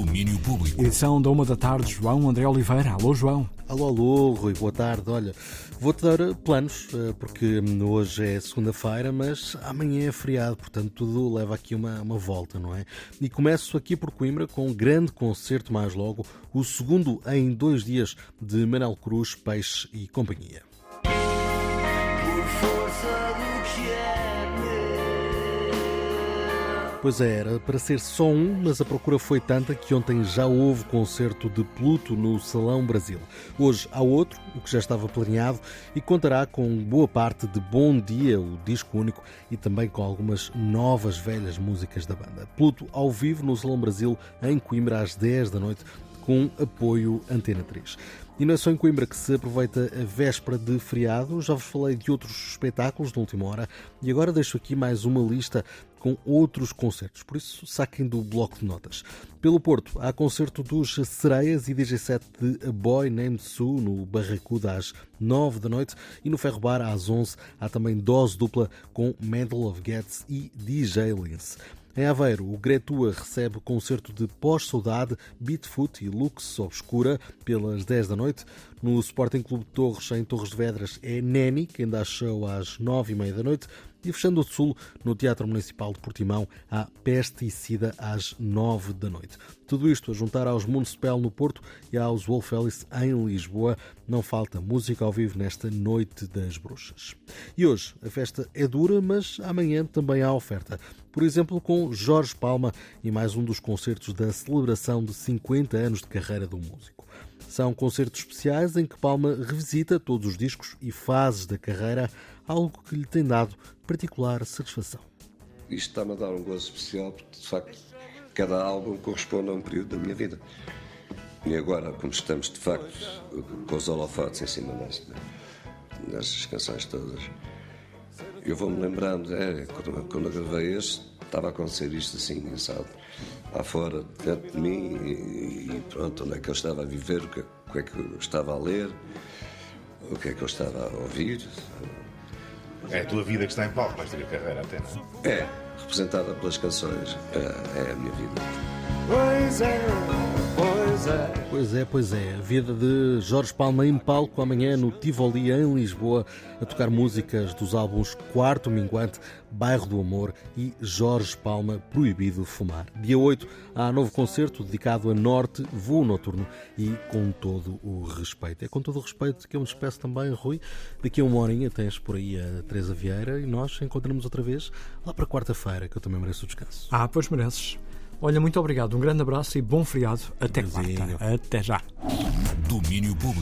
Domínio Público. Edição da uma da tarde, João André Oliveira. Alô, João. Alô, alô, Rui, boa tarde. Olha, vou-te dar planos, eh, porque hoje é segunda-feira, mas amanhã é feriado, portanto tudo leva aqui uma, uma volta, não é? E começo aqui por Coimbra com um grande concerto mais logo, o segundo em dois dias de Manel Cruz, Peixe e Companhia. Pois é, era para ser só um, mas a procura foi tanta que ontem já houve concerto de Pluto no Salão Brasil. Hoje há outro, o que já estava planeado, e contará com boa parte de Bom Dia, o disco único, e também com algumas novas velhas músicas da banda. Pluto ao vivo no Salão Brasil, em Coimbra, às 10 da noite, com apoio Antena 3. E não é só em Coimbra que se aproveita a véspera de feriado, já vos falei de outros espetáculos de última hora e agora deixo aqui mais uma lista com outros concertos, por isso saquem do bloco de notas. Pelo Porto, há concerto dos Sereias e DJ set de A Boy Named Sue no Barracuda às 9 da noite e no Ferro Bar às 11 há também dose dupla com Medal of Gets e DJ Lince. Em Aveiro, o Gretua recebe o concerto de Pós-Saudade, Beatfoot e Lux Obscura pelas 10 da noite. No Sporting Clube de Torres, em Torres de Vedras, é Neni, quem dá show às 9 e meia da noite. E fechando o Sul, no Teatro Municipal de Portimão, há Pesticida às 9 da noite. Tudo isto a juntar aos Municipal no Porto e aos Wolf Alice em Lisboa. Não falta música ao vivo nesta Noite das Bruxas. E hoje a festa é dura, mas amanhã também há oferta. Por exemplo, com Jorge Palma e mais um dos concertos da celebração de 50 anos de carreira do músico. São concertos especiais em que Palma revisita todos os discos e fases da carreira, algo que lhe tem dado particular satisfação. Isto está-me a dar um gozo especial porque, de facto, cada álbum corresponde a um período da minha vida. E agora, como estamos, de facto, com os holofotes em cima desta, destas canções todas, eu vou-me lembrando, é, quando, quando eu gravei este, estava a acontecer isto assim, sabe? Lá fora, dentro de mim, e, e pronto, onde é que eu estava a viver, o que, o que é que eu estava a ler, o que é que eu estava a ouvir. É a tua vida que está em palco, vais ter a carreira até, não é? É, representada pelas canções, é, é a minha vida. Pois é, pois é. A vida de Jorge Palma em palco amanhã no Tivoli, em Lisboa, a tocar músicas dos álbuns Quarto Minguante, Bairro do Amor e Jorge Palma, Proibido Fumar. Dia 8 há novo concerto dedicado a Norte, Voo Noturno e com todo o respeito. É com todo o respeito que eu me despeço também, Rui. Daqui a uma horinha tens por aí a Teresa Vieira e nós encontramos outra vez lá para quarta-feira, que eu também mereço o descanso. Ah, pois mereces. Olha, muito obrigado. Um grande abraço e bom feriado. Até quarta. Até já. Domínio Público.